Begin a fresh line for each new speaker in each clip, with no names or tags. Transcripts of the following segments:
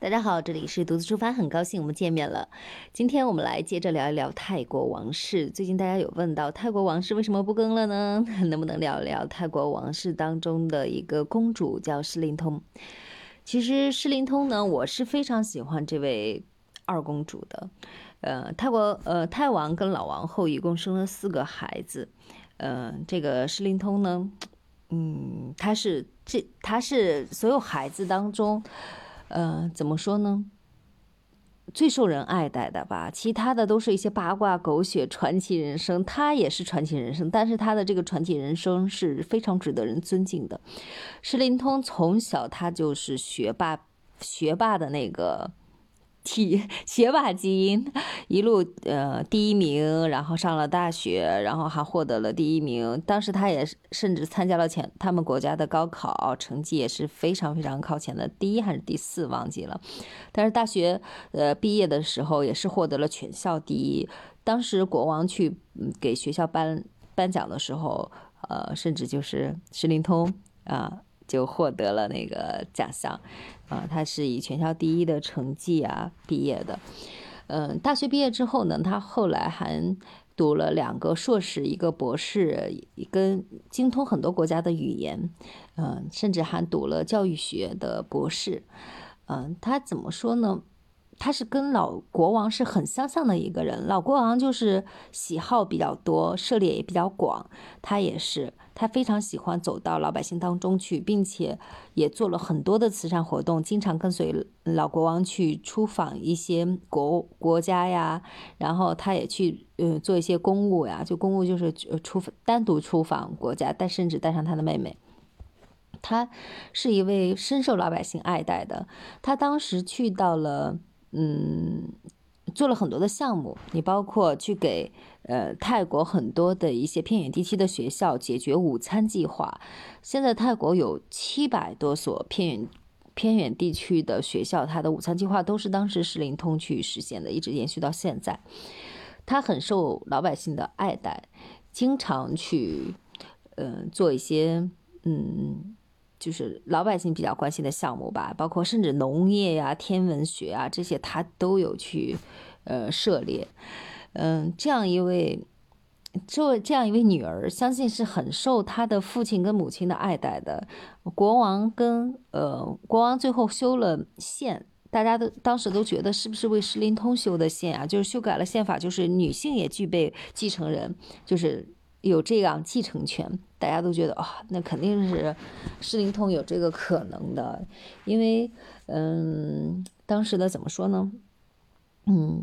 大家好，这里是独自出发，很高兴我们见面了。今天我们来接着聊一聊泰国王室。最近大家有问到泰国王室为什么不更了呢？能不能聊一聊泰国王室当中的一个公主叫诗琳通？其实诗琳通呢，我是非常喜欢这位二公主的。呃，泰国呃泰王跟老王后一共生了四个孩子。嗯，这个诗琳通呢，嗯，她是这她是所有孩子当中。呃，怎么说呢？最受人爱戴的吧，其他的都是一些八卦、狗血、传奇人生。他也是传奇人生，但是他的这个传奇人生是非常值得人尊敬的。施林通从小他就是学霸，学霸的那个。体学霸基因，一路呃第一名，然后上了大学，然后还获得了第一名。当时他也甚至参加了前他们国家的高考，成绩也是非常非常靠前的，第一还是第四忘记了。但是大学呃毕业的时候也是获得了全校第一。当时国王去给学校颁颁奖的时候，呃，甚至就是石林通啊。就获得了那个奖项，啊，他是以全校第一的成绩啊毕业的，嗯，大学毕业之后呢，他后来还读了两个硕士，一个博士，跟精通很多国家的语言，嗯，甚至还读了教育学的博士，嗯，他怎么说呢？他是跟老国王是很相像的一个人，老国王就是喜好比较多，涉猎也比较广。他也是，他非常喜欢走到老百姓当中去，并且也做了很多的慈善活动，经常跟随老国王去出访一些国国家呀。然后他也去呃做一些公务呀，就公务就是出单独出访国家，但甚至带上他的妹妹。他是一位深受老百姓爱戴的。他当时去到了。嗯，做了很多的项目，你包括去给呃泰国很多的一些偏远地区的学校解决午餐计划。现在泰国有七百多所偏远偏远地区的学校，它的午餐计划都是当时是灵通去实现的，一直延续到现在。他很受老百姓的爱戴，经常去呃做一些嗯。就是老百姓比较关心的项目吧，包括甚至农业呀、天文学啊这些，他都有去，呃，涉猎。嗯，这样一位，这这样一位女儿，相信是很受他的父亲跟母亲的爱戴的。国王跟呃，国王最后修了宪，大家都当时都觉得是不是为石林通修的宪啊？就是修改了宪法，就是女性也具备继承人，就是。有这样继承权，大家都觉得啊，那肯定是施灵通有这个可能的，因为嗯，当时的怎么说呢？嗯，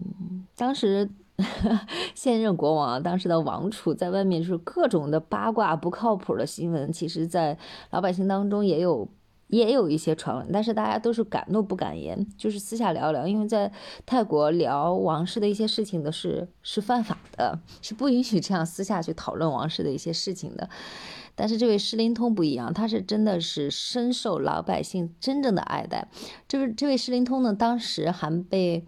当时 现任国王，当时的王储在外面就是各种的八卦、不靠谱的新闻，其实，在老百姓当中也有。也有一些传闻，但是大家都是敢怒不敢言，就是私下聊聊。因为在泰国聊王室的一些事情的是是犯法的，是不允许这样私下去讨论王室的一些事情的。但是这位施灵通不一样，他是真的是深受老百姓真正的爱戴。这位这位施灵通呢，当时还被。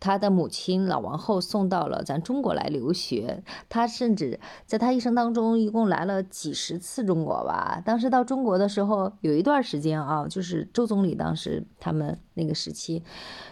他的母亲老王后送到了咱中国来留学，他甚至在他一生当中一共来了几十次中国吧。当时到中国的时候，有一段时间啊，就是周总理当时他们那个时期，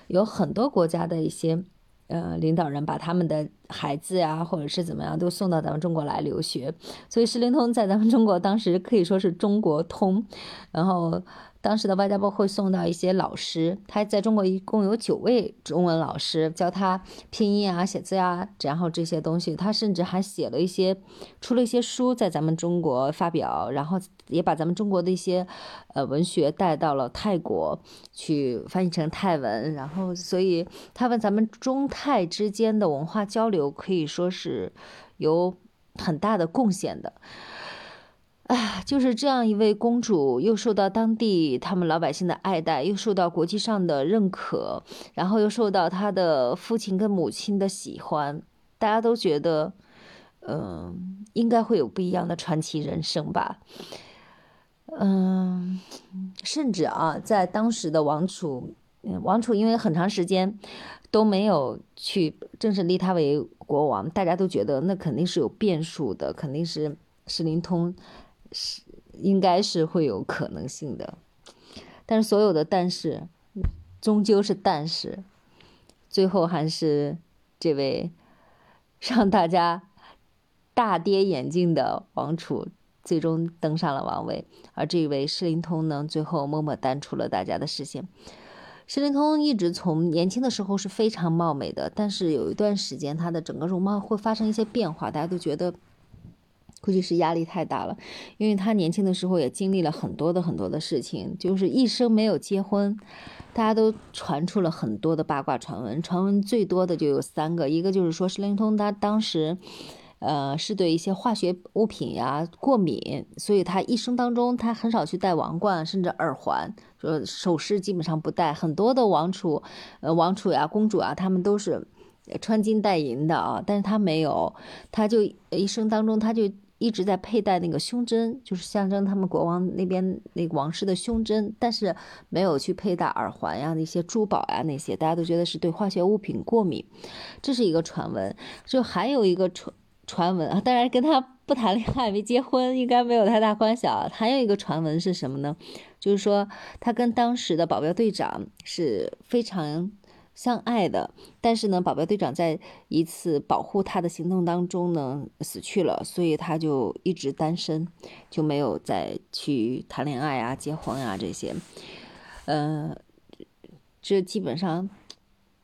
有很多国家的一些呃领导人把他们的孩子呀，或者是怎么样，都送到咱们中国来留学。所以石灵通在咱们中国当时可以说是中国通，然后。当时的外交部会送到一些老师，他在中国一共有九位中文老师教他拼音啊、写字啊，然后这些东西，他甚至还写了一些，出了一些书在咱们中国发表，然后也把咱们中国的一些呃文学带到了泰国去翻译成泰文，然后所以他们咱们中泰之间的文化交流可以说是有很大的贡献的。啊，就是这样一位公主，又受到当地他们老百姓的爱戴，又受到国际上的认可，然后又受到她的父亲跟母亲的喜欢，大家都觉得，嗯，应该会有不一样的传奇人生吧。嗯，甚至啊，在当时的王储，王储因为很长时间都没有去正式立他为国王，大家都觉得那肯定是有变数的，肯定是是灵通。是，应该是会有可能性的，但是所有的但是，终究是但是，最后还是这位 让大家大跌眼镜的王储最终登上了王位，而这位施灵通呢，最后默默淡出了大家的视线。施灵通一直从年轻的时候是非常貌美的，但是有一段时间他的整个容貌会发生一些变化，大家都觉得。估计是压力太大了，因为他年轻的时候也经历了很多的很多的事情，就是一生没有结婚，大家都传出了很多的八卦传闻，传闻最多的就有三个，一个就是说施灵通他当时，呃，是对一些化学物品呀过敏，所以他一生当中他很少去戴王冠，甚至耳环，说首饰基本上不戴，很多的王储，呃，王储呀、公主啊，他们都是穿金戴银的啊，但是他没有，他就一生当中他就。一直在佩戴那个胸针，就是象征他们国王那边那个王室的胸针，但是没有去佩戴耳环呀、那些珠宝呀那些，大家都觉得是对化学物品过敏，这是一个传闻。就还有一个传传闻啊，当然跟他不谈恋爱、没结婚应该没有太大关系啊。还有一个传闻是什么呢？就是说他跟当时的保镖队长是非常。相爱的，但是呢，保镖队长在一次保护他的行动当中呢死去了，所以他就一直单身，就没有再去谈恋爱啊、结婚啊这些。嗯，这基本上，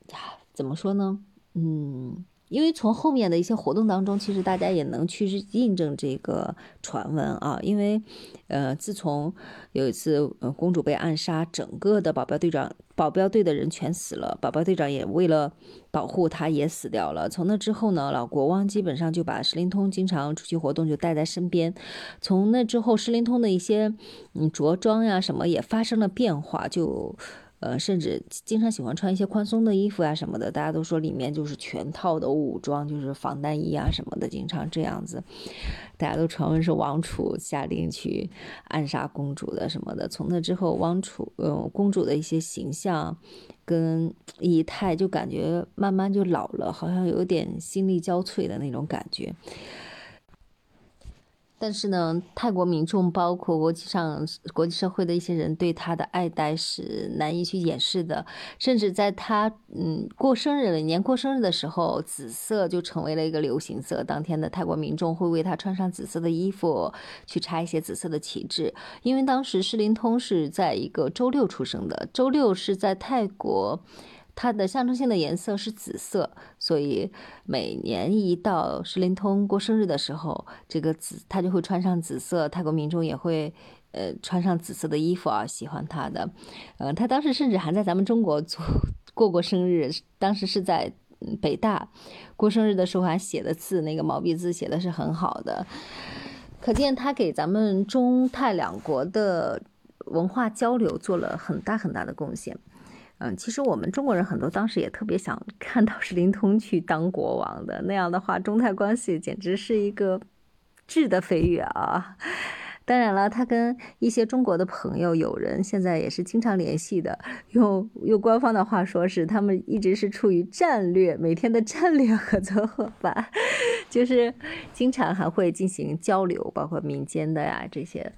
呀怎么说呢？嗯。因为从后面的一些活动当中，其实大家也能去印证这个传闻啊。因为，呃，自从有一次公主被暗杀，整个的保镖队长、保镖队的人全死了，保镖队长也为了保护他也死掉了。从那之后呢，老国王基本上就把石灵通经常出去活动就带在身边。从那之后，石灵通的一些嗯着装呀什么也发生了变化，就。呃，甚至经常喜欢穿一些宽松的衣服啊什么的，大家都说里面就是全套的武装，就是防弹衣啊什么的，经常这样子。大家都传闻是王储下令去暗杀公主的什么的。从那之后，王储呃公主的一些形象跟仪态就感觉慢慢就老了，好像有点心力交瘁的那种感觉。但是呢，泰国民众包括国际上国际社会的一些人对他的爱戴是难以去掩饰的，甚至在他嗯过生日了，年过生日的时候，紫色就成为了一个流行色。当天的泰国民众会为他穿上紫色的衣服，去插一些紫色的旗帜，因为当时施灵通是在一个周六出生的，周六是在泰国。它的象征性的颜色是紫色，所以每年一到石灵通过生日的时候，这个紫他就会穿上紫色。泰国民众也会呃穿上紫色的衣服啊，喜欢他的。呃，他当时甚至还在咱们中国做过过生日，当时是在北大过生日的时候还写的字，那个毛笔字写的是很好的，可见他给咱们中泰两国的文化交流做了很大很大的贡献。嗯，其实我们中国人很多当时也特别想 看到是灵通去当国王的，那样的话中泰关系简直是一个质的飞跃啊！当然了，他跟一些中国的朋友友人现在也是经常联系的，用用官方的话说是他们一直是处于战略每天的战略合作伙伴，就是经常还会进行交流，包括民间的呀这些。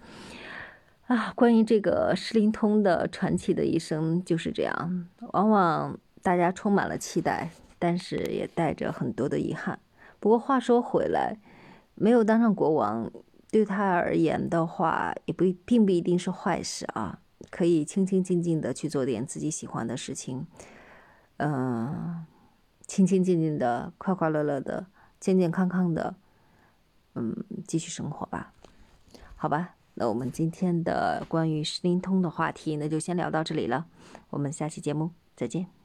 啊，关于这个施灵通的传奇的一生就是这样，往往大家充满了期待，但是也带着很多的遗憾。不过话说回来，没有当上国王，对他而言的话，也不并不一定是坏事啊，可以清清静静的去做点自己喜欢的事情，嗯，清清静静的，快快乐乐的，健健康康的，嗯，继续生活吧，好吧。那我们今天的关于施灵通的话题，那就先聊到这里了。我们下期节目再见。